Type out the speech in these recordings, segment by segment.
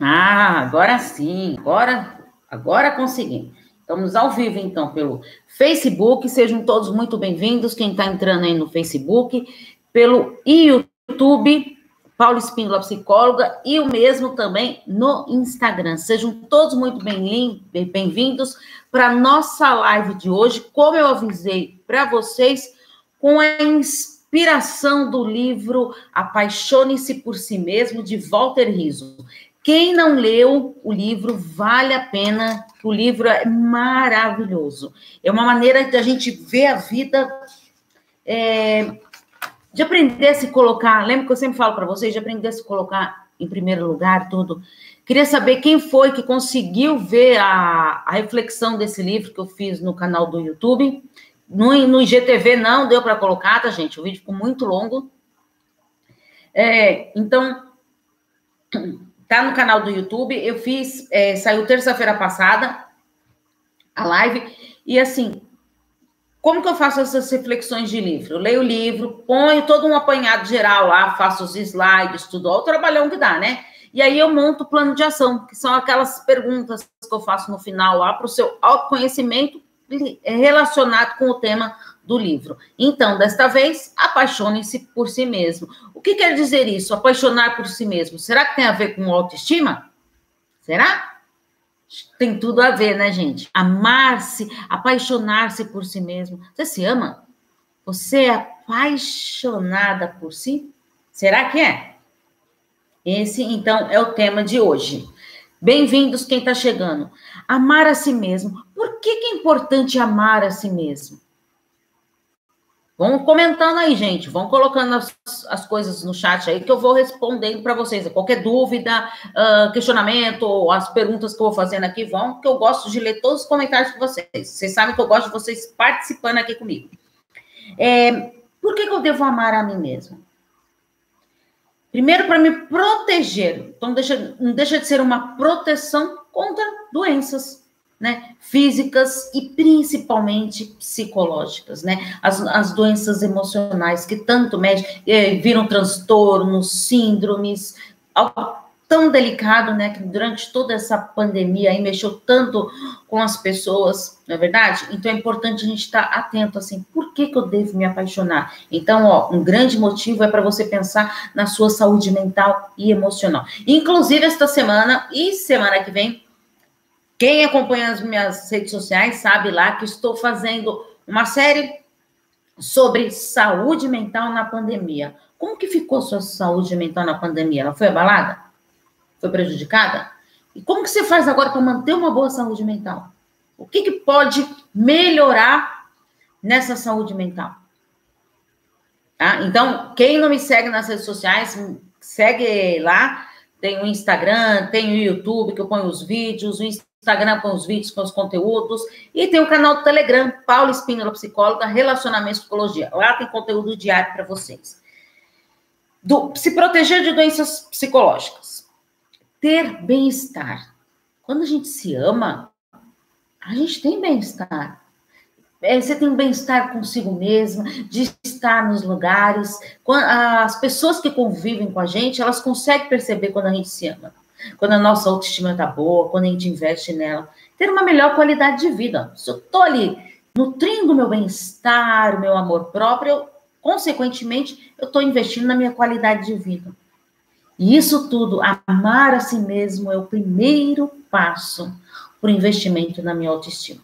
Ah, agora sim, agora, agora consegui. Estamos ao vivo, então, pelo Facebook. Sejam todos muito bem-vindos. Quem está entrando aí no Facebook, pelo YouTube, Paulo Espíndola, psicóloga, e o mesmo também no Instagram. Sejam todos muito bem-vindos para nossa live de hoje. Como eu avisei para vocês, com a inspiração do livro Apaixone-se por Si Mesmo, de Walter Rizzo. Quem não leu o livro, vale a pena, o livro é maravilhoso. É uma maneira de a gente ver a vida, é, de aprender a se colocar. Lembra que eu sempre falo para vocês, de aprender a se colocar em primeiro lugar, tudo. Queria saber quem foi que conseguiu ver a, a reflexão desse livro que eu fiz no canal do YouTube. No, no IGTV não deu para colocar, tá, gente? O vídeo ficou muito longo. É, então, Tá no canal do YouTube. Eu fiz, é, saiu terça-feira passada a live. E assim, como que eu faço essas reflexões de livro? Eu leio o livro, ponho todo um apanhado geral lá, faço os slides, tudo, o trabalhão que dá, né? E aí eu monto o plano de ação, que são aquelas perguntas que eu faço no final lá para o seu autoconhecimento relacionado com o tema do livro. Então, desta vez, apaixone-se por si mesmo. O que quer dizer isso? Apaixonar por si mesmo. Será que tem a ver com autoestima? Será? Tem tudo a ver, né, gente? Amar-se, apaixonar-se por si mesmo. Você se ama? Você é apaixonada por si? Será que é? Esse, então, é o tema de hoje. Bem-vindos quem está chegando. Amar a si mesmo. Por que, que é importante amar a si mesmo? Vão comentando aí, gente. Vão colocando as, as coisas no chat aí que eu vou respondendo para vocês. Qualquer dúvida, uh, questionamento, as perguntas que eu vou fazendo aqui vão, que eu gosto de ler todos os comentários de vocês. Vocês sabem que eu gosto de vocês participando aqui comigo. É, por que, que eu devo amar a mim mesma? Primeiro, para me proteger. Então, deixa, não deixa de ser uma proteção contra doenças né, físicas e principalmente psicológicas, né, as, as doenças emocionais que tanto mexem, eh, viram transtornos, síndromes, algo tão delicado, né, que durante toda essa pandemia aí mexeu tanto com as pessoas, não é verdade? Então é importante a gente estar atento assim, por que que eu devo me apaixonar? Então, ó, um grande motivo é para você pensar na sua saúde mental e emocional. Inclusive esta semana e semana que vem quem acompanha as minhas redes sociais sabe lá que estou fazendo uma série sobre saúde mental na pandemia. Como que ficou sua saúde mental na pandemia? Ela foi abalada? Foi prejudicada? E como que você faz agora para manter uma boa saúde mental? O que, que pode melhorar nessa saúde mental? Tá? Então, quem não me segue nas redes sociais, segue lá. Tem o Instagram, tem o YouTube, que eu ponho os vídeos, o Instagram com os vídeos, com os conteúdos. E tem o canal do Telegram, Paula Espínola, psicóloga, Relacionamento e Psicologia. Lá tem conteúdo diário para vocês. Do, se proteger de doenças psicológicas. Ter bem-estar. Quando a gente se ama, a gente tem bem-estar. É, você tem bem-estar consigo mesma, de estar nos lugares. As pessoas que convivem com a gente, elas conseguem perceber quando a gente se ama quando a nossa autoestima está boa, quando a gente investe nela, ter uma melhor qualidade de vida. Se eu estou ali nutrindo meu bem-estar, meu amor próprio, eu, consequentemente, eu estou investindo na minha qualidade de vida. E isso tudo, amar a si mesmo, é o primeiro passo para o investimento na minha autoestima.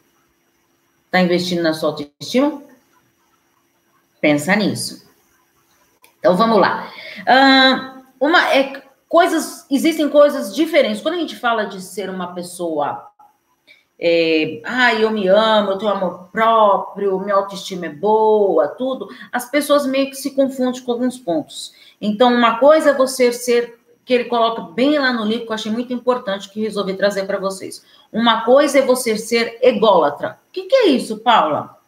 Está investindo na sua autoestima? Pensa nisso. Então vamos lá. Uh, uma, é, coisas, existem coisas diferentes. Quando a gente fala de ser uma pessoa, é, ah, eu me amo, eu tenho amor próprio, minha autoestima é boa, tudo, as pessoas meio que se confundem com alguns pontos. Então, uma coisa é você ser, que ele coloca bem lá no livro, que eu achei muito importante, que resolvi trazer para vocês. Uma coisa é você ser ególatra. O que, que é isso, Paula?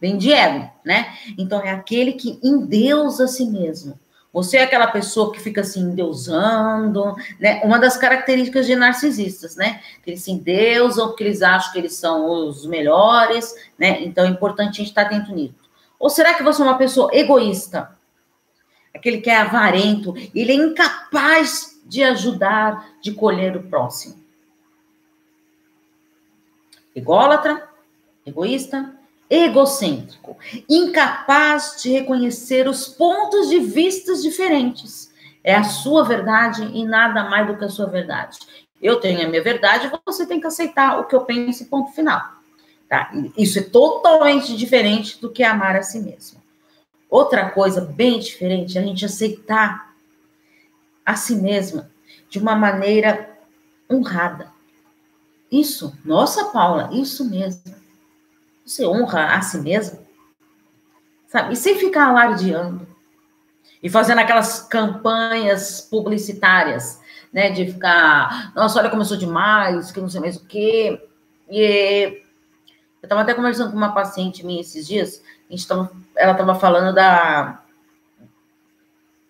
Vem de ego, né? Então, é aquele que endeusa a si mesmo. Você é aquela pessoa que fica assim, endeusando, né? Uma das características de narcisistas, né? Que eles se endeusam porque eles acham que eles são os melhores, né? Então é importante a gente estar atento nisso. Ou será que você é uma pessoa egoísta? Aquele que é avarento, ele é incapaz de ajudar, de colher o próximo. Ególatra, egoísta, egocêntrico, incapaz de reconhecer os pontos de vistas diferentes. É a sua verdade e nada mais do que a sua verdade. Eu tenho a minha verdade, você tem que aceitar o que eu penso, ponto final. Tá? Isso é totalmente diferente do que amar a si mesmo. Outra coisa bem diferente é a gente aceitar a si mesma de uma maneira honrada. Isso, nossa Paula, isso mesmo. Você honra a si mesmo, sabe? E sem ficar alardeando e fazendo aquelas campanhas publicitárias, né? De ficar, nossa, olha como eu sou demais, que não sei mais o quê. E eu estava até conversando com uma paciente minha esses dias, a gente tava, ela estava falando da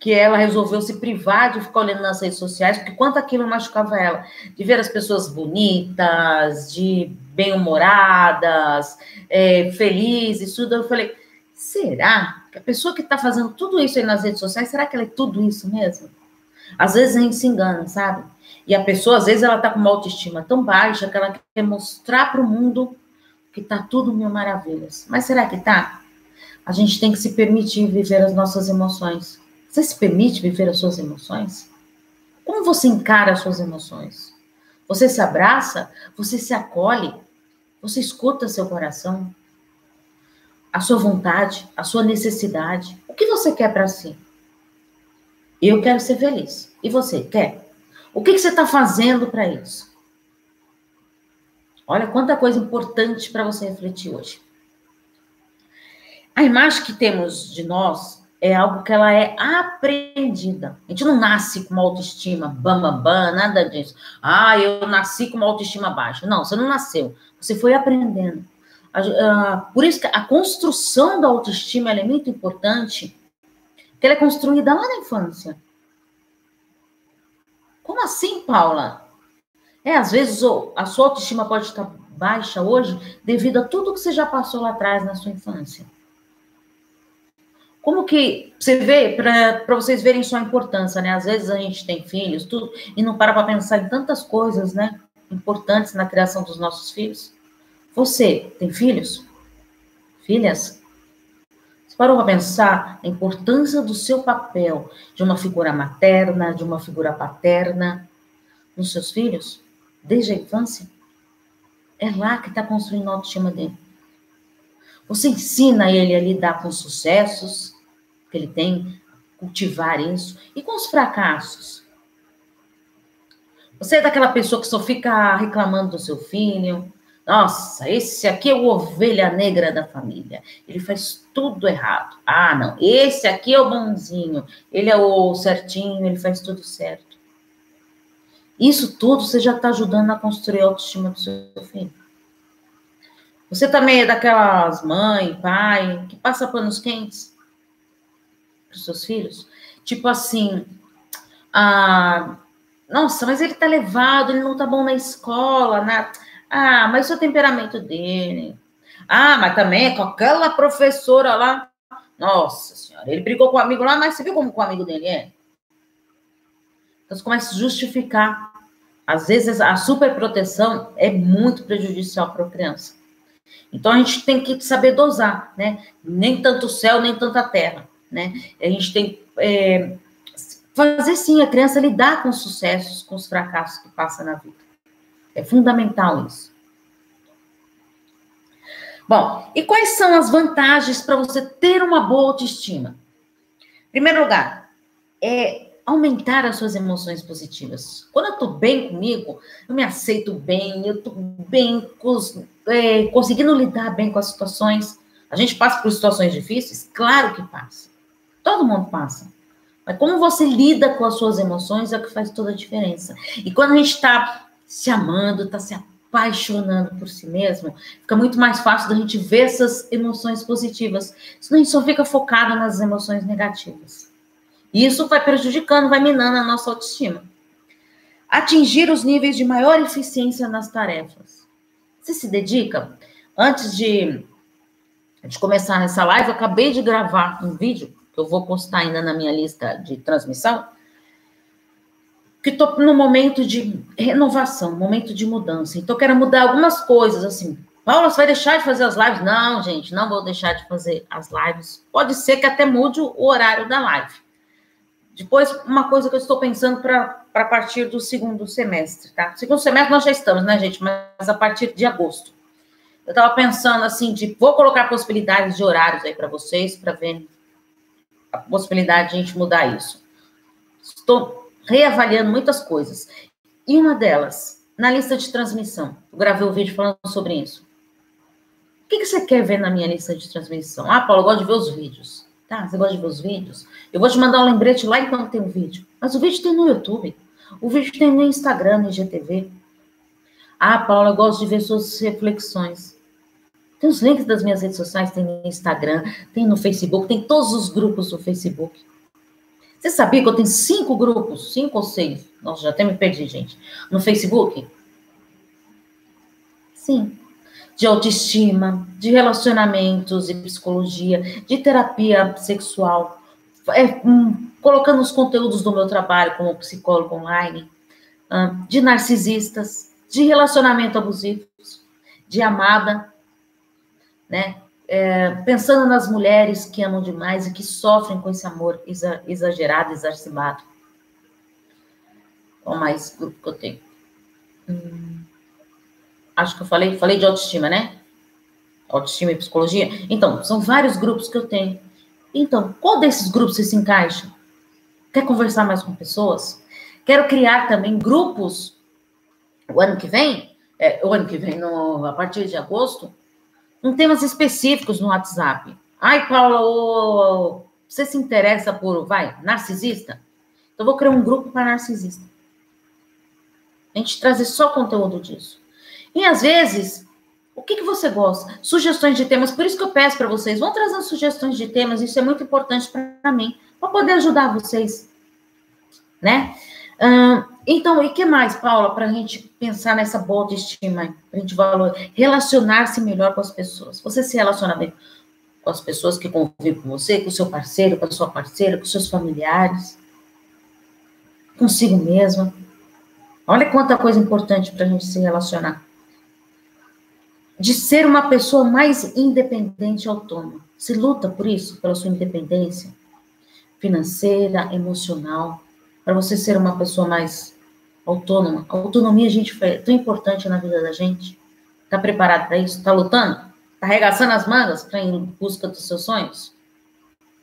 que ela resolveu se privar de ficar olhando nas redes sociais, porque quanto aquilo machucava ela, de ver as pessoas bonitas, de bem-humoradas, é, felizes, tudo. Eu falei, será que a pessoa que está fazendo tudo isso aí nas redes sociais, será que ela é tudo isso mesmo? Às vezes a gente se engana, sabe? E a pessoa, às vezes, ela está com uma autoestima tão baixa que ela quer mostrar para o mundo que está tudo mil maravilhas. Mas será que está? A gente tem que se permitir viver as nossas emoções. Você se permite viver as suas emoções? Como você encara as suas emoções? Você se abraça? Você se acolhe? Você escuta seu coração? A sua vontade, a sua necessidade? O que você quer para si? Eu quero ser feliz. E você quer? O que, que você está fazendo para isso? Olha quanta coisa importante para você refletir hoje. A imagem que temos de nós é algo que ela é aprendida. A gente não nasce com uma autoestima bam, bam, bam, nada disso. Ah, eu nasci com uma autoestima baixa. Não, você não nasceu. Você foi aprendendo. Por isso que a construção da autoestima é muito importante, que ela é construída lá na infância. Como assim, Paula? É, às vezes a sua autoestima pode estar baixa hoje devido a tudo que você já passou lá atrás na sua infância. Como que você vê, para vocês verem sua importância, né? Às vezes a gente tem filhos, tudo, e não para para pensar em tantas coisas, né? Importantes na criação dos nossos filhos. Você tem filhos? Filhas? Você parou para pensar a importância do seu papel de uma figura materna, de uma figura paterna nos seus filhos? Desde a infância? É lá que está construindo a autoestima dele. Você ensina ele a lidar com sucessos, que ele tem, cultivar isso. E com os fracassos? Você é daquela pessoa que só fica reclamando do seu filho. Nossa, esse aqui é o ovelha negra da família. Ele faz tudo errado. Ah, não. Esse aqui é o bonzinho. Ele é o certinho, ele faz tudo certo. Isso tudo você já está ajudando a construir a autoestima do seu filho. Você também é daquelas mãe, pai, que passa panos quentes? para os seus filhos? Tipo assim, ah, nossa, mas ele tá levado, ele não tá bom na escola, né? Ah, mas o temperamento dele. Ah, mas também é com aquela professora lá. Nossa senhora, ele brigou com o amigo lá, mas você viu como o amigo dele é? Então você começa a justificar. Às vezes a superproteção é muito prejudicial para a criança. Então a gente tem que saber dosar, né? Nem tanto céu, nem tanta terra né? A gente tem é, fazer sim a criança lidar com os sucessos, com os fracassos que passa na vida. É fundamental isso. Bom, e quais são as vantagens para você ter uma boa autoestima? Em primeiro lugar, é aumentar as suas emoções positivas. Quando eu estou bem comigo, eu me aceito bem, eu estou bem, é, conseguindo lidar bem com as situações. A gente passa por situações difíceis? Claro que passa. Todo mundo passa. Mas como você lida com as suas emoções é o que faz toda a diferença. E quando a gente está se amando, está se apaixonando por si mesmo, fica muito mais fácil da gente ver essas emoções positivas. Senão a gente só fica focado nas emoções negativas. E isso vai prejudicando, vai minando a nossa autoestima. Atingir os níveis de maior eficiência nas tarefas. Você se dedica? Antes de, de começar nessa live, eu acabei de gravar um vídeo eu vou postar ainda na minha lista de transmissão, que estou no momento de renovação, momento de mudança. Então, quero mudar algumas coisas, assim. Paula, você vai deixar de fazer as lives? Não, gente, não vou deixar de fazer as lives. Pode ser que até mude o horário da live. Depois, uma coisa que eu estou pensando para partir do segundo semestre, tá? Segundo semestre nós já estamos, né, gente? Mas a partir de agosto. Eu estava pensando assim, de vou colocar possibilidades de horários aí para vocês, para ver a possibilidade de a gente mudar isso. Estou reavaliando muitas coisas. E uma delas, na lista de transmissão, eu gravei um vídeo falando sobre isso. O que, que você quer ver na minha lista de transmissão? Ah, Paulo, eu gosto de ver os vídeos. Tá, você gosta de ver os vídeos? Eu vou te mandar um lembrete lá enquanto tem um vídeo. Mas o vídeo tem no YouTube. O vídeo tem no Instagram, no IGTV. Ah, Paula, eu gosto de ver suas reflexões. Tem os links das minhas redes sociais, tem no Instagram, tem no Facebook, tem todos os grupos do Facebook. Você sabia que eu tenho cinco grupos, cinco ou seis? Nossa, já até me perdi, gente. No Facebook? Sim de autoestima, de relacionamentos e psicologia, de terapia sexual, é, um, colocando os conteúdos do meu trabalho como psicólogo online, de narcisistas, de relacionamento abusivos, de amada, né? É, pensando nas mulheres que amam demais e que sofrem com esse amor exagerado, exacerbado. Qual mais grupo que eu tenho? Hum acho que eu falei, falei de autoestima, né? Autoestima e psicologia. Então, são vários grupos que eu tenho. Então, qual desses grupos você se encaixa? Quer conversar mais com pessoas? Quero criar também grupos o ano que vem, é, o ano que vem, no, a partir de agosto, com temas específicos no WhatsApp. Ai, Paula, você se interessa por, vai, narcisista? Então, vou criar um grupo para narcisista. A gente trazer só conteúdo disso. E às vezes, o que, que você gosta? Sugestões de temas, por isso que eu peço para vocês, vão trazendo sugestões de temas, isso é muito importante para mim, para poder ajudar vocês, né? então, e que mais, Paula, para a gente pensar nessa boa autoestima, para a gente valor, relacionar-se melhor com as pessoas. Você se relaciona bem com as pessoas que convivem com você, com o seu parceiro, com a sua parceira, com seus familiares, consigo mesma. Olha quanta coisa importante para a gente se relacionar de ser uma pessoa mais independente e autônoma. Se luta por isso, pela sua independência financeira, emocional, para você ser uma pessoa mais autônoma. A autonomia, gente, é tão importante na vida da gente. Está preparado para isso? Está lutando? Está arregaçando as mangas para ir em busca dos seus sonhos?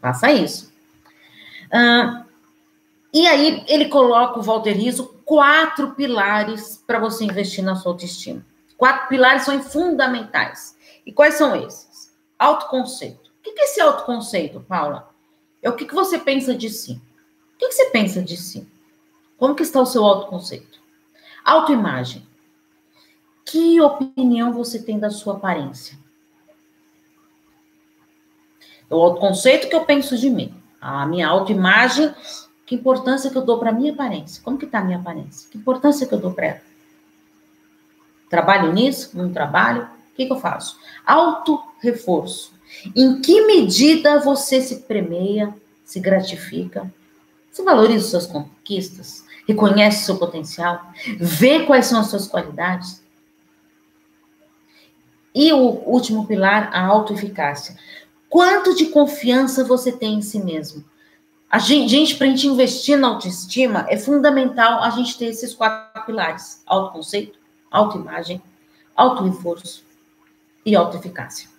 Faça isso. E aí, ele coloca, o Walter Riso, quatro pilares para você investir na sua autoestima. Quatro pilares são fundamentais. E quais são esses? Autoconceito. O que é esse autoconceito, Paula? É o que você pensa de si. O que você pensa de si? Como que está o seu autoconceito? Autoimagem. Que opinião você tem da sua aparência? O autoconceito que eu penso de mim. A minha autoimagem, que importância que eu dou para minha aparência? Como que está a minha aparência? Que importância que eu dou para ela? Trabalho nisso? Não trabalho? O que, que eu faço? Auto-reforço. Em que medida você se premeia, se gratifica? Você valoriza suas conquistas? Reconhece seu potencial? Vê quais são as suas qualidades? E o último pilar, a autoeficácia. Quanto de confiança você tem em si mesmo? A gente, gente para a gente investir na autoestima, é fundamental a gente ter esses quatro pilares: autoconceito, autoimagem, auto-reforço e autoeficácia.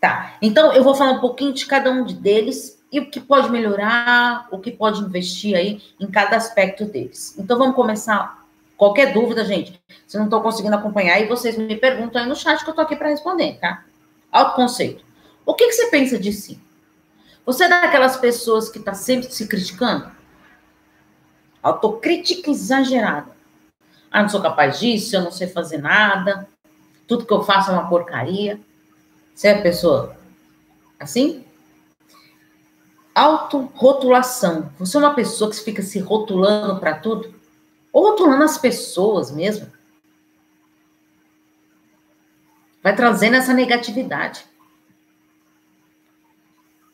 Tá, então eu vou falar um pouquinho de cada um deles e o que pode melhorar, o que pode investir aí em cada aspecto deles. Então vamos começar. Qualquer dúvida, gente, se não estou conseguindo acompanhar, aí vocês me perguntam aí no chat que eu estou aqui para responder, tá? Autoconceito. O que, que você pensa de si? Você é daquelas pessoas que está sempre se criticando? Autocrítica exagerada. Ah, não sou capaz disso, eu não sei fazer nada, tudo que eu faço é uma porcaria. Você é pessoa assim? Autorrotulação. Você é uma pessoa que fica se rotulando para tudo? Ou rotulando as pessoas mesmo? Vai trazendo essa negatividade.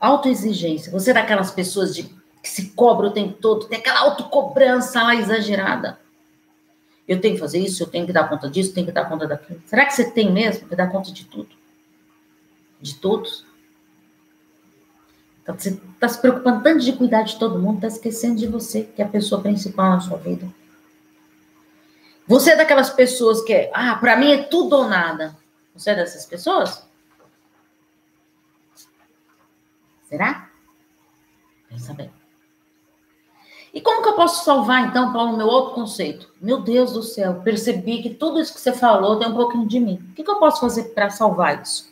Autoexigência. Você é daquelas pessoas de que se cobra o tempo todo, tem aquela autocobrança lá exagerada. Eu tenho que fazer isso, eu tenho que dar conta disso, tenho que dar conta daquilo. Será que você tem mesmo que dar conta de tudo? De todos? Então, você está se preocupando tanto de cuidar de todo mundo, está esquecendo de você, que é a pessoa principal na sua vida. Você é daquelas pessoas que, é, ah, para mim é tudo ou nada. Você é dessas pessoas? Será? Pensa bem. E como que eu posso salvar, então, Paulo, meu outro conceito? Meu Deus do céu, percebi que tudo isso que você falou tem um pouquinho de mim. O que, que eu posso fazer para salvar isso?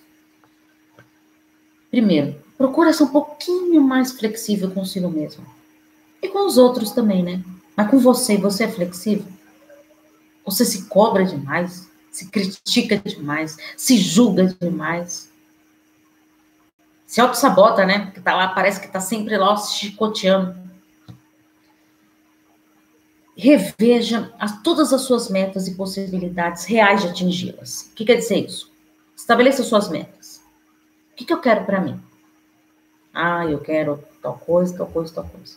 Primeiro, procura ser um pouquinho mais flexível consigo mesmo. E com os outros também, né? Mas com você, você é flexível? Você se cobra demais? Se critica demais? Se julga demais? Se auto-sabota, né? Que tá lá, parece que tá sempre lá se chicoteando reveja as, todas as suas metas e possibilidades reais de atingi-las. O que quer dizer isso? Estabeleça suas metas. O que, que eu quero para mim? Ah, eu quero tal coisa, tal coisa, tal coisa.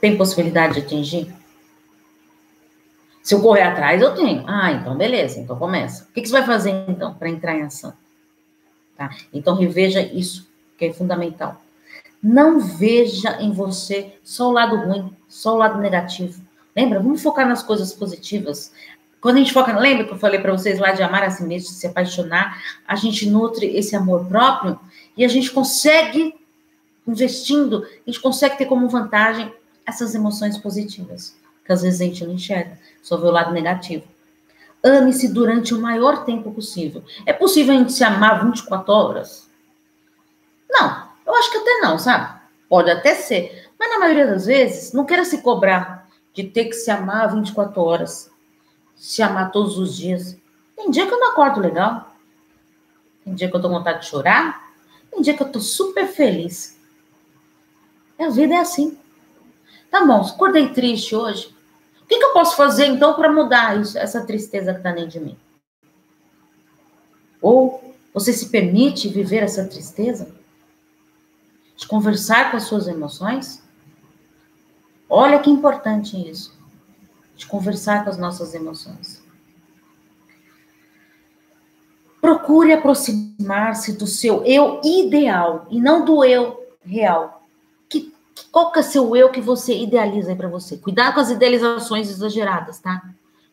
Tem possibilidade de atingir? Se eu correr atrás, eu tenho. Ah, então beleza, então começa. O que, que você vai fazer então para entrar em ação? Tá? Então reveja isso, que é fundamental. Não veja em você só o lado ruim, só o lado negativo. Lembra? Vamos focar nas coisas positivas. Quando a gente foca, lembra que eu falei para vocês lá de amar a si mesmo, de se apaixonar, a gente nutre esse amor próprio e a gente consegue, investindo, a gente consegue ter como vantagem essas emoções positivas, que às vezes a gente não enxerga, só vê o lado negativo. Ame-se durante o maior tempo possível. É possível a gente se amar 24 horas? Não, eu acho que até não, sabe? Pode até ser. Mas na maioria das vezes, não queira se cobrar de ter que se amar 24 horas, se amar todos os dias. Tem dia que eu não acordo legal. Tem dia que eu tô com vontade de chorar. Tem dia que eu tô super feliz. a vida é assim. Tá bom, acordei triste hoje. O que, que eu posso fazer então para mudar isso, essa tristeza que tá dentro de mim? Ou você se permite viver essa tristeza? de conversar com as suas emoções. Olha que importante isso, de conversar com as nossas emoções. Procure aproximar-se do seu eu ideal e não do eu real. Que, qual que é seu eu que você idealiza para você? Cuidado com as idealizações exageradas, tá?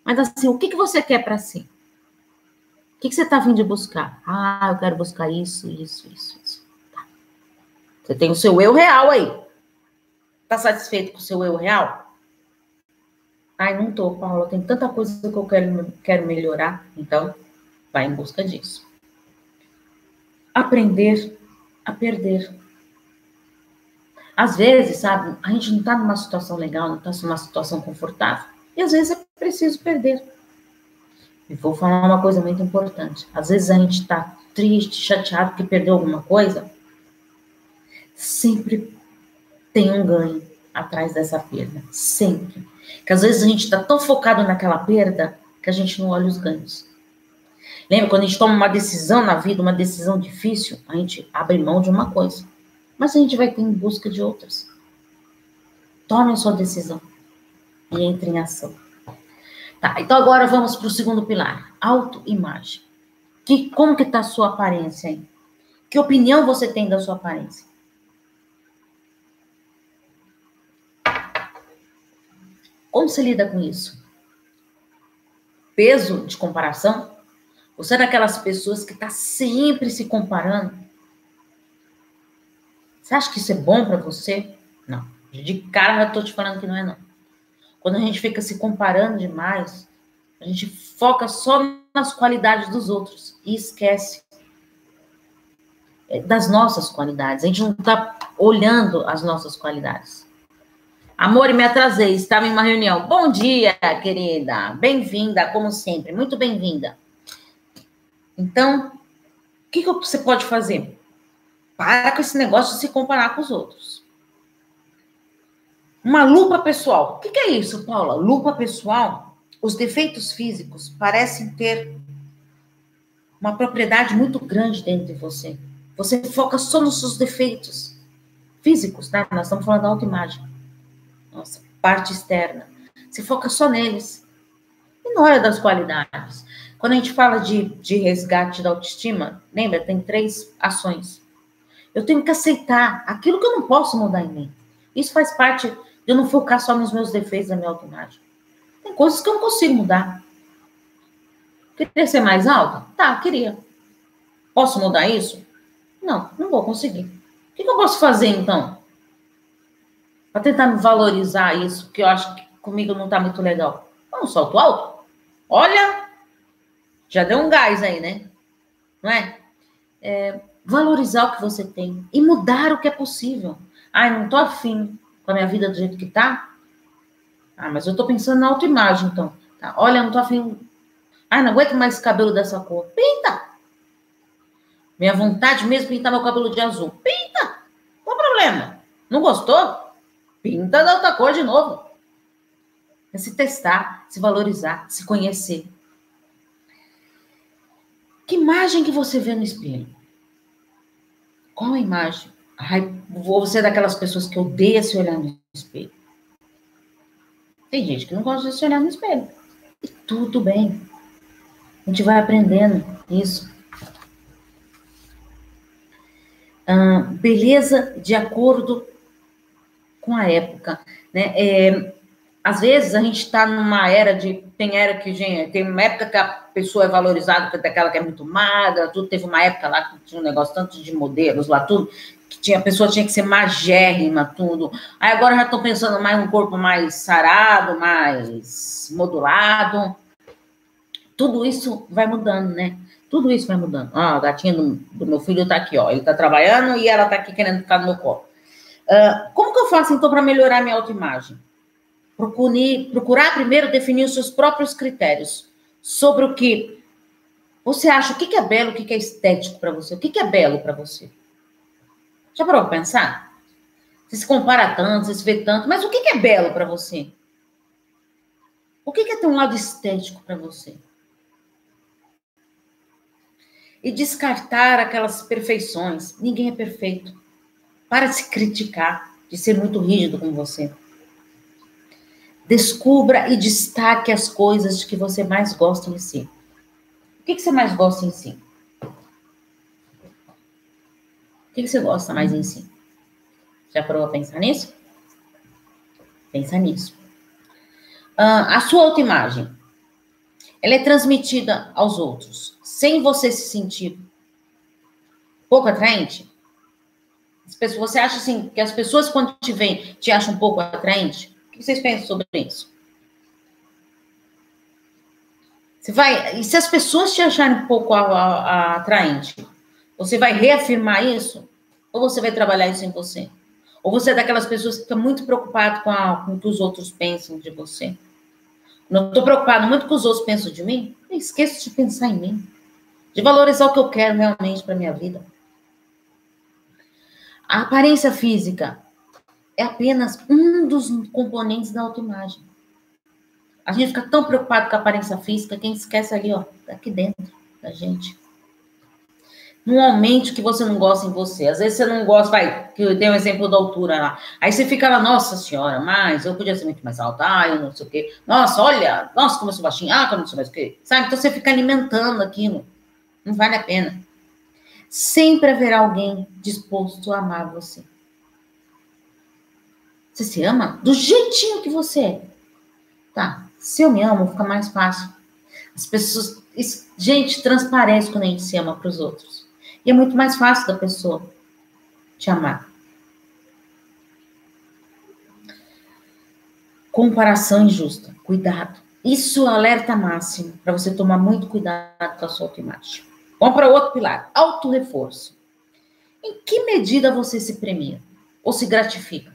Mas assim, o que, que você quer para si? O que, que você está vindo buscar? Ah, eu quero buscar isso, isso, isso, isso. Você tem o seu eu real aí. Tá satisfeito com o seu eu real? Ai, não tô, Paula. Tem tanta coisa que eu quero, quero melhorar. Então, vai em busca disso. Aprender a perder. Às vezes, sabe, a gente não tá numa situação legal, não tá numa situação confortável. E às vezes é preciso perder. E vou falar uma coisa muito importante. Às vezes a gente tá triste, chateado que perdeu alguma coisa sempre tem um ganho atrás dessa perda. Sempre. Que às vezes a gente está tão focado naquela perda que a gente não olha os ganhos. Lembra, quando a gente toma uma decisão na vida, uma decisão difícil, a gente abre mão de uma coisa. Mas a gente vai ter em busca de outras. Tome a sua decisão e entre em ação. Tá, então agora vamos para o segundo pilar, autoimagem. Que, como que está a sua aparência aí? Que opinião você tem da sua aparência? Como você lida com isso? Peso de comparação? Você é daquelas pessoas que está sempre se comparando? Você acha que isso é bom para você? Não. De cara já tô te falando que não é não. Quando a gente fica se comparando demais, a gente foca só nas qualidades dos outros e esquece das nossas qualidades. A gente não está olhando as nossas qualidades. Amor, me atrasei, estava em uma reunião. Bom dia, querida. Bem-vinda, como sempre. Muito bem-vinda. Então, o que, que você pode fazer? Para com esse negócio de se comparar com os outros. Uma lupa pessoal. O que, que é isso, Paula? Lupa pessoal? Os defeitos físicos parecem ter uma propriedade muito grande dentro de você. Você foca só nos seus defeitos. físicos, né? Nós estamos falando da autoimagem. Nossa, parte externa. Se foca só neles. E não olha das qualidades. Quando a gente fala de, de resgate da autoestima, lembra, tem três ações. Eu tenho que aceitar aquilo que eu não posso mudar em mim. Isso faz parte de eu não focar só nos meus defeitos, da minha autoimagem. Tem coisas que eu não consigo mudar. Queria ser mais alta? Tá, queria. Posso mudar isso? Não, não vou conseguir. O que eu posso fazer então? Para tentar valorizar isso, que eu acho que comigo não tá muito legal. Um salto alto? Olha, já deu um gás aí, né? Não é? é? Valorizar o que você tem e mudar o que é possível. Ai, não tô afim com a minha vida do jeito que tá. Ah, mas eu tô pensando na autoimagem, então. Tá? Olha, não tô afim. Ai, não aguento mais cabelo dessa cor. Pinta! Minha vontade mesmo é pintar meu cabelo de azul. Pinta! Qual o problema? Não gostou? Pinta da outra cor de novo. É se testar, se valorizar, se conhecer. Que imagem que você vê no espelho? Qual a imagem? Ai, vou ser daquelas pessoas que odeia se olhar no espelho. Tem gente que não gosta de se olhar no espelho. E tudo bem. A gente vai aprendendo isso. Ah, beleza de acordo com a época. Né? É, às vezes a gente está numa era de. Tem era que, gente, tem uma época que a pessoa é valorizada porque aquela que é muito magra, tudo. Teve uma época lá que tinha um negócio tanto de modelos lá, tudo, que tinha, a pessoa tinha que ser magérrima, tudo. Aí agora já estou pensando mais um corpo mais sarado, mais modulado. Tudo isso vai mudando, né? Tudo isso vai mudando. Ah, a gatinha do, do meu filho está aqui, ó. Ele está trabalhando e ela está aqui querendo ficar no meu colo. Uh, como que eu faço, então, para melhorar minha autoimagem? Procurar primeiro definir os seus próprios critérios sobre o que você acha, o que é belo, o que é estético para você, o que é belo para você. Já parou para pensar? Você se compara tanto, você se vê tanto, mas o que é belo para você? O que é ter um lado estético para você? E descartar aquelas perfeições. Ninguém é perfeito. Para de se criticar, de ser muito rígido com você. Descubra e destaque as coisas que você mais gosta em si. O que, que você mais gosta em si? O que, que você gosta mais em si? Já parou a pensar nisso? Pensa nisso. A sua autoimagem, ela é transmitida aos outros, sem você se sentir pouco atraente? Você acha assim que as pessoas quando te veem te acham um pouco atraente? que vocês pensam sobre isso? Você vai, e se as pessoas te acharem um pouco a, a, a atraente, você vai reafirmar isso? Ou você vai trabalhar isso em você? Ou você é daquelas pessoas que fica muito preocupado com, a, com o que os outros pensam de você? Não estou preocupado muito com o os outros pensam de mim? Eu esqueço de pensar em mim. De valorizar o que eu quero realmente para minha vida. A aparência física é apenas um dos componentes da autoimagem. A gente fica tão preocupado com a aparência física, quem esquece ali, ó, aqui dentro da gente. Não aumente o que você não gosta em você. Às vezes você não gosta, vai, que eu dei um exemplo da altura lá. Aí você fica lá, nossa senhora, mas eu podia ser muito mais alta, ah, eu não sei o quê. Nossa, olha, nossa, como eu sou baixinha, ah, como eu não sou mais o quê. Sabe? Então você fica alimentando aquilo. Não vale a pena. Sempre haverá alguém disposto a amar você. Você se ama do jeitinho que você é. Tá. Se eu me amo, fica mais fácil. As pessoas. Gente, transparece quando a gente se ama para os outros. E é muito mais fácil da pessoa te amar. Comparação injusta. Cuidado. Isso é alerta máximo para você tomar muito cuidado com a sua autoimagem. Vamos para outro pilar. Auto-reforço. Em que medida você se premia ou se gratifica?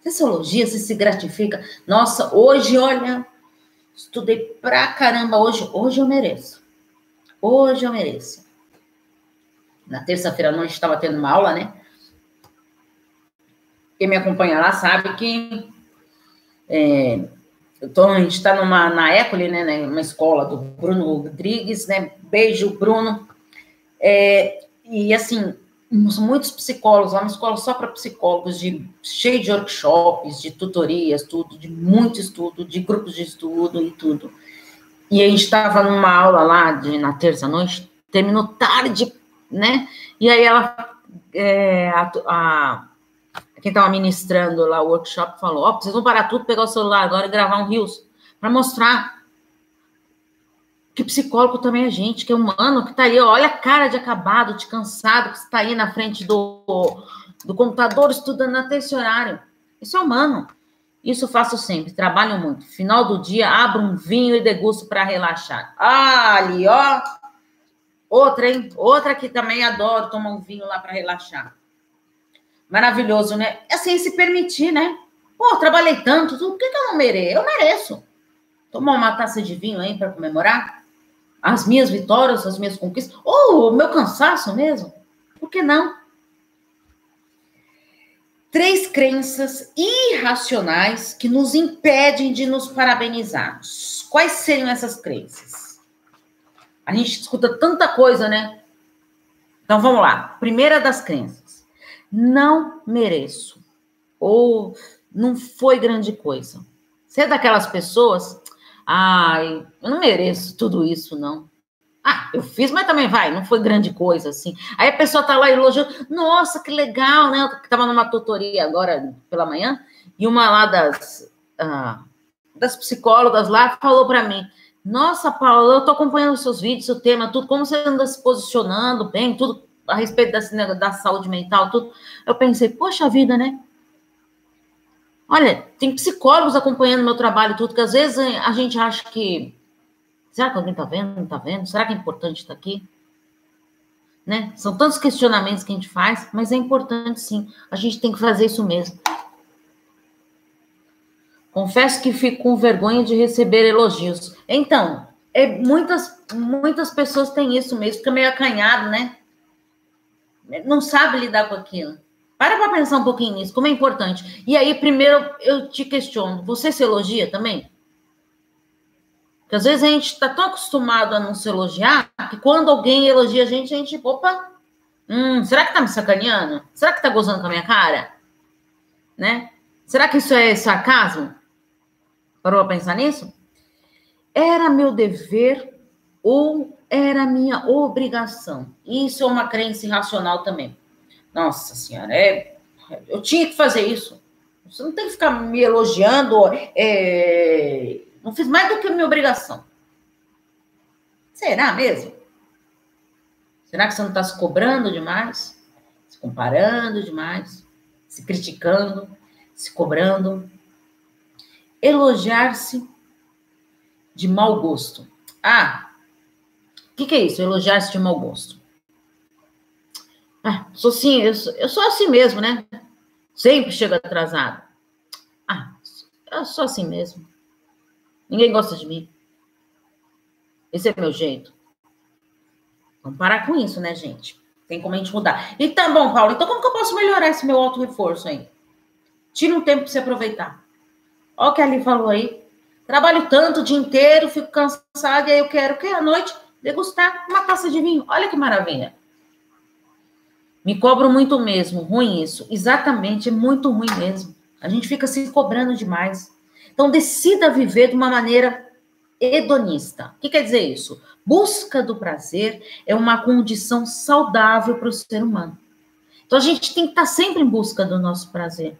Você se elogia, você se gratifica. Nossa, hoje, olha, estudei pra caramba hoje. Hoje eu mereço. Hoje eu mereço. Na terça-feira à noite estava tendo uma aula, né? Quem me acompanha lá sabe que é, tô, a gente está na École, né, Uma escola do Bruno Rodrigues, né? Beijo, Bruno. É, e assim, muitos psicólogos, é uma escola só para psicólogos, de, cheio de workshops, de tutorias, tudo, de muito estudo, de grupos de estudo e tudo. E a gente estava numa aula lá de, na terça-noite, terminou tarde, né? E aí ela, é, a, a, quem estava ministrando lá o workshop falou, ó, oh, vocês vão parar tudo, pegar o celular agora e gravar um rios, para mostrar que psicólogo também é gente, que é humano, que está aí, olha a cara de acabado, de cansado, que está aí na frente do, do computador estudando até esse horário. Isso é humano. Isso faço sempre, trabalho muito. Final do dia, abro um vinho e degusto para relaxar. Ah, ali, ó. Outra, hein? Outra que também adoro tomar um vinho lá para relaxar. Maravilhoso, né? É assim, se permitir, né? Pô, trabalhei tanto, por que, que eu não mereço? Eu mereço. Tomar uma taça de vinho aí para comemorar? as minhas vitórias, as minhas conquistas, ou o meu cansaço mesmo. Por que não? Três crenças irracionais que nos impedem de nos parabenizarmos. Quais seriam essas crenças? A gente escuta tanta coisa, né? Então vamos lá. Primeira das crenças. Não mereço. Ou não foi grande coisa. Você é daquelas pessoas Ai, eu não mereço tudo isso, não. Ah, eu fiz, mas também vai, não foi grande coisa, assim. Aí a pessoa tá lá elogiando, nossa, que legal, né? Eu tava numa tutoria agora pela manhã, e uma lá das, ah, das psicólogas lá falou para mim, nossa, Paula, eu tô acompanhando os seus vídeos, seu tema, tudo, como você anda se posicionando bem, tudo a respeito da, da saúde mental, tudo. Eu pensei, poxa vida, né? Olha, tem psicólogos acompanhando meu trabalho tudo, que às vezes a gente acha que. Será que alguém está vendo? Não está vendo? Será que é importante estar aqui? Né? São tantos questionamentos que a gente faz, mas é importante sim. A gente tem que fazer isso mesmo. Confesso que fico com vergonha de receber elogios. Então, é, muitas, muitas pessoas têm isso mesmo, fica meio acanhado, né? Não sabe lidar com aquilo. Para para pensar um pouquinho nisso, como é importante. E aí, primeiro, eu te questiono: você se elogia também? Porque às vezes a gente está tão acostumado a não se elogiar que quando alguém elogia a gente, a gente, opa, hum, será que tá me sacaneando? Será que tá gozando com a minha cara? Né? Será que isso é sarcasmo? Parou a pensar nisso? Era meu dever ou era minha obrigação? Isso é uma crença irracional também. Nossa senhora, é, eu tinha que fazer isso. Você não tem que ficar me elogiando. É, não fiz mais do que a minha obrigação. Será mesmo? Será que você não está se cobrando demais? Se comparando demais? Se criticando? Se cobrando? Elogiar-se de mau gosto. Ah, que, que é isso? Elogiar-se de mau gosto. Ah, sou sim, eu sou, eu sou assim mesmo, né? Sempre chego atrasado. Ah, eu sou assim mesmo. Ninguém gosta de mim. Esse é meu jeito. Vamos parar com isso, né, gente? Tem como a gente mudar. E tá bom, Paulo, então como que eu posso melhorar esse meu auto-reforço aí? Tira um tempo para você aproveitar. Olha o que a Ali falou aí. Trabalho tanto o dia inteiro, fico cansada, e aí eu quero que à noite degustar uma taça de vinho. Olha que maravilha. Me cobro muito mesmo, ruim isso. Exatamente, é muito ruim mesmo. A gente fica se cobrando demais. Então, decida viver de uma maneira hedonista. O que quer dizer isso? Busca do prazer é uma condição saudável para o ser humano. Então, a gente tem que estar sempre em busca do nosso prazer.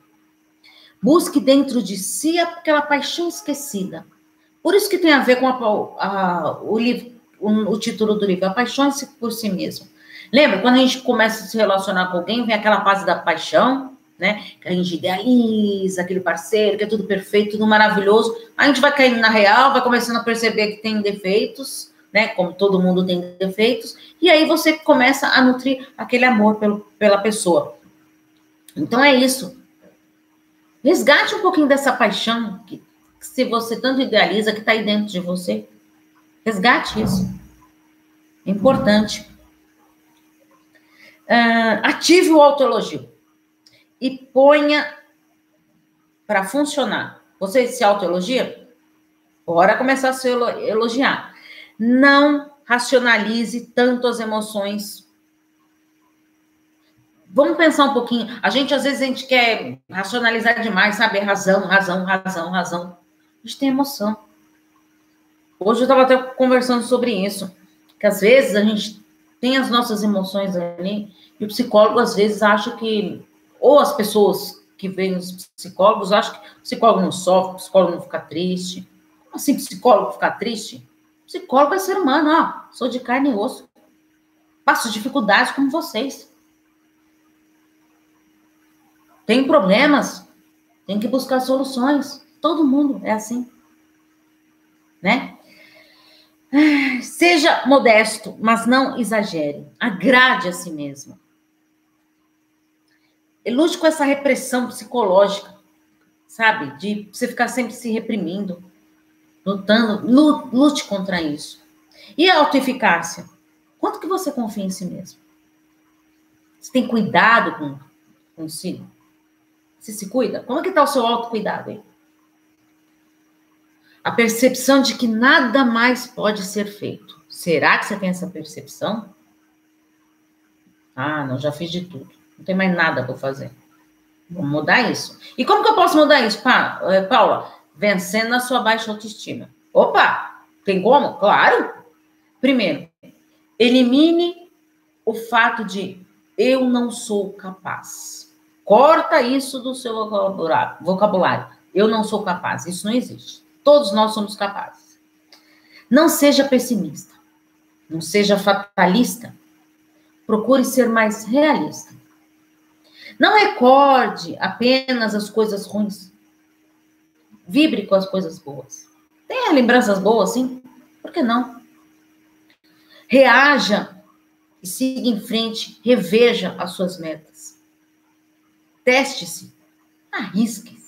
Busque dentro de si aquela paixão esquecida. Por isso que tem a ver com a, a, o, livro, o, título do livro, A Paixão por Si Mesmo. Lembra? Quando a gente começa a se relacionar com alguém, vem aquela fase da paixão, né? Que a gente idealiza aquele parceiro, que é tudo perfeito, tudo maravilhoso. A gente vai caindo na real, vai começando a perceber que tem defeitos, né? Como todo mundo tem defeitos. E aí você começa a nutrir aquele amor pelo, pela pessoa. Então é isso. Resgate um pouquinho dessa paixão que, que se você tanto idealiza, que está aí dentro de você. Resgate isso. É importante. Uh, ative o autoelogio e ponha para funcionar. Você se autoelogia? Bora começar a se elogiar. Não racionalize tanto as emoções. vamos pensar um pouquinho. A gente, às vezes, a gente quer racionalizar demais, sabe? Razão, razão, razão, razão. A gente tem emoção. Hoje eu estava até conversando sobre isso. Que às vezes a gente tem as nossas emoções ali, e o psicólogo, às vezes, acha que. Ou as pessoas que veem os psicólogos acham que o psicólogo não sofre, o psicólogo não fica triste. Como assim, psicólogo ficar triste? Psicólogo é ser humano, ó. Sou de carne e osso. Passo dificuldades como vocês. Tem problemas, tem que buscar soluções. Todo mundo é assim. Né? Seja modesto, mas não exagere. Agrade a si mesmo. Lute com essa repressão psicológica, sabe? De você ficar sempre se reprimindo, lutando. Lute contra isso. E a autoeficácia? Quanto que você confia em si mesmo? Você tem cuidado com consigo? Você se cuida? Como é que está o seu autocuidado aí? A percepção de que nada mais pode ser feito. Será que você tem essa percepção? Ah, não, já fiz de tudo. Não tem mais nada para fazer. Vamos mudar isso. E como que eu posso mudar isso, eh, Paula? Vencendo a sua baixa autoestima. Opa! Tem como? Claro! Primeiro, elimine o fato de eu não sou capaz. Corta isso do seu vocabulário. Eu não sou capaz. Isso não existe. Todos nós somos capazes. Não seja pessimista. Não seja fatalista. Procure ser mais realista. Não recorde apenas as coisas ruins. Vibre com as coisas boas. Tenha lembranças boas, sim. Por que não? Reaja e siga em frente. Reveja as suas metas. Teste-se. Arrisque-se.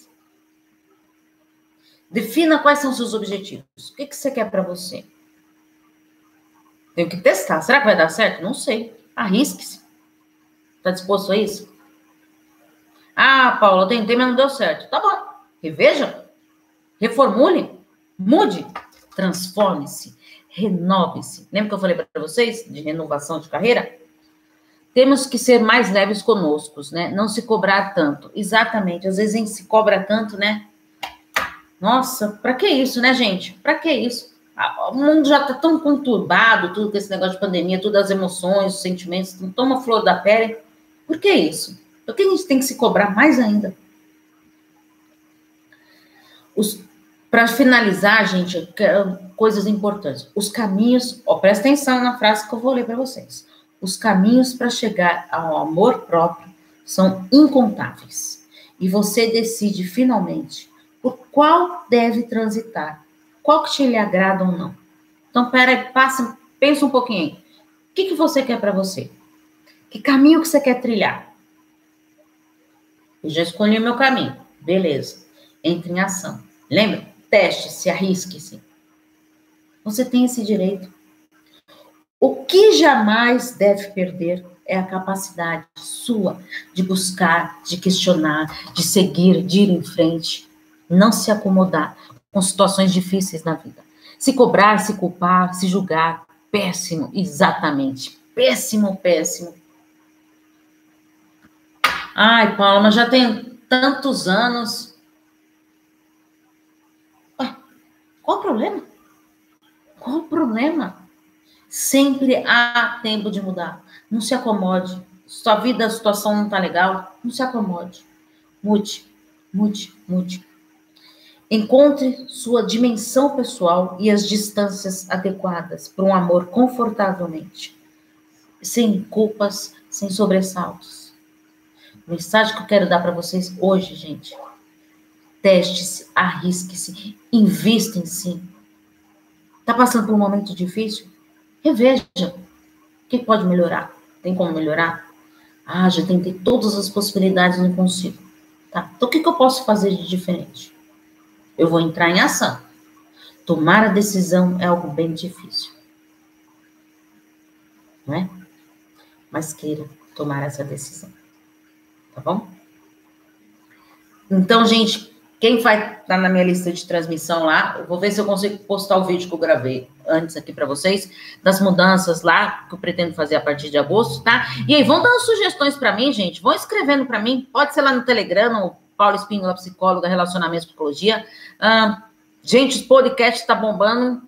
Defina quais são seus objetivos. O que, que você quer para você? Tenho que testar. Será que vai dar certo? Não sei. Arrisque-se. Está disposto a isso? Ah, Paula, tentei, mas não deu certo. Tá bom. Reveja. Reformule. Mude. Transforme-se. Renove-se. Lembra que eu falei para vocês de renovação de carreira? temos que ser mais leves conosco, né? Não se cobrar tanto. Exatamente. Às vezes a gente se cobra tanto, né? Nossa, para que isso, né, gente? Para que isso? O mundo já tá tão conturbado, tudo com esse negócio de pandemia, todas as emoções, os sentimentos, toma flor da pele. Por que isso? Por que a gente tem que se cobrar mais ainda? Para finalizar, gente, coisas importantes. Os caminhos, ó, presta atenção na frase que eu vou ler para vocês os caminhos para chegar ao amor próprio são incontáveis. E você decide finalmente qual deve transitar, qual que te lhe agrada ou não. Então, pera, passa, pensa um pouquinho. O que, que você quer para você? Que caminho que você quer trilhar? Eu já escolhi o meu caminho. Beleza. Entre em ação. Lembra? Teste, se arrisque-se. Você tem esse direito. O que jamais deve perder é a capacidade sua de buscar, de questionar, de seguir, de ir em frente, não se acomodar com situações difíceis na vida. Se cobrar, se culpar, se julgar, péssimo, exatamente. Péssimo, péssimo. Ai, Paula, mas já tem tantos anos. Ué, qual o problema? Qual o problema? Sempre há tempo de mudar. Não se acomode. Sua vida, a situação não está legal, não se acomode. Mude, mude, mude. Encontre sua dimensão pessoal e as distâncias adequadas para um amor confortavelmente, sem culpas, sem sobressaltos. A mensagem que eu quero dar para vocês hoje, gente. Teste-se, arrisque-se, invista em si. Está passando por um momento difícil? Reveja. O que pode melhorar? Tem como melhorar? Ah, já tentei todas as possibilidades e não consigo. Tá? Então, o que, que eu posso fazer de diferente? Eu vou entrar em ação. Tomar a decisão é algo bem difícil. Não é? Mas queira tomar essa decisão. Tá bom? Então, gente, Quem vai estar tá na minha lista de transmissão lá, eu vou ver se eu consigo postar o vídeo que eu gravei antes aqui para vocês, das mudanças lá que eu pretendo fazer a partir de agosto, tá? E aí, vão dando sugestões para mim, gente, vão escrevendo para mim, pode ser lá no Telegram, no Paulo Espíndola, psicóloga, relacionamento, psicologia. Gente, os podcasts está bombando,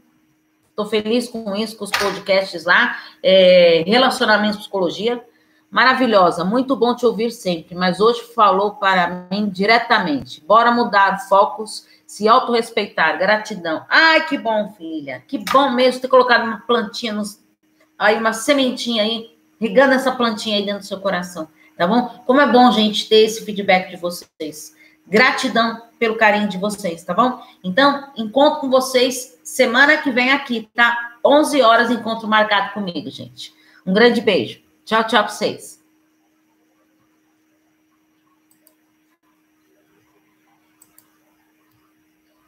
estou feliz com isso, com os podcasts lá, é, relacionamento, psicologia maravilhosa, muito bom te ouvir sempre, mas hoje falou para mim diretamente. Bora mudar focos, se autorrespeitar, gratidão. Ai, que bom, filha. Que bom mesmo ter colocado uma plantinha, nos, aí uma sementinha aí, regando essa plantinha aí dentro do seu coração, tá bom? Como é bom, gente, ter esse feedback de vocês. Gratidão pelo carinho de vocês, tá bom? Então, encontro com vocês semana que vem aqui, tá? 11 horas, encontro marcado comigo, gente. Um grande beijo. Tchau, tchau pra vocês.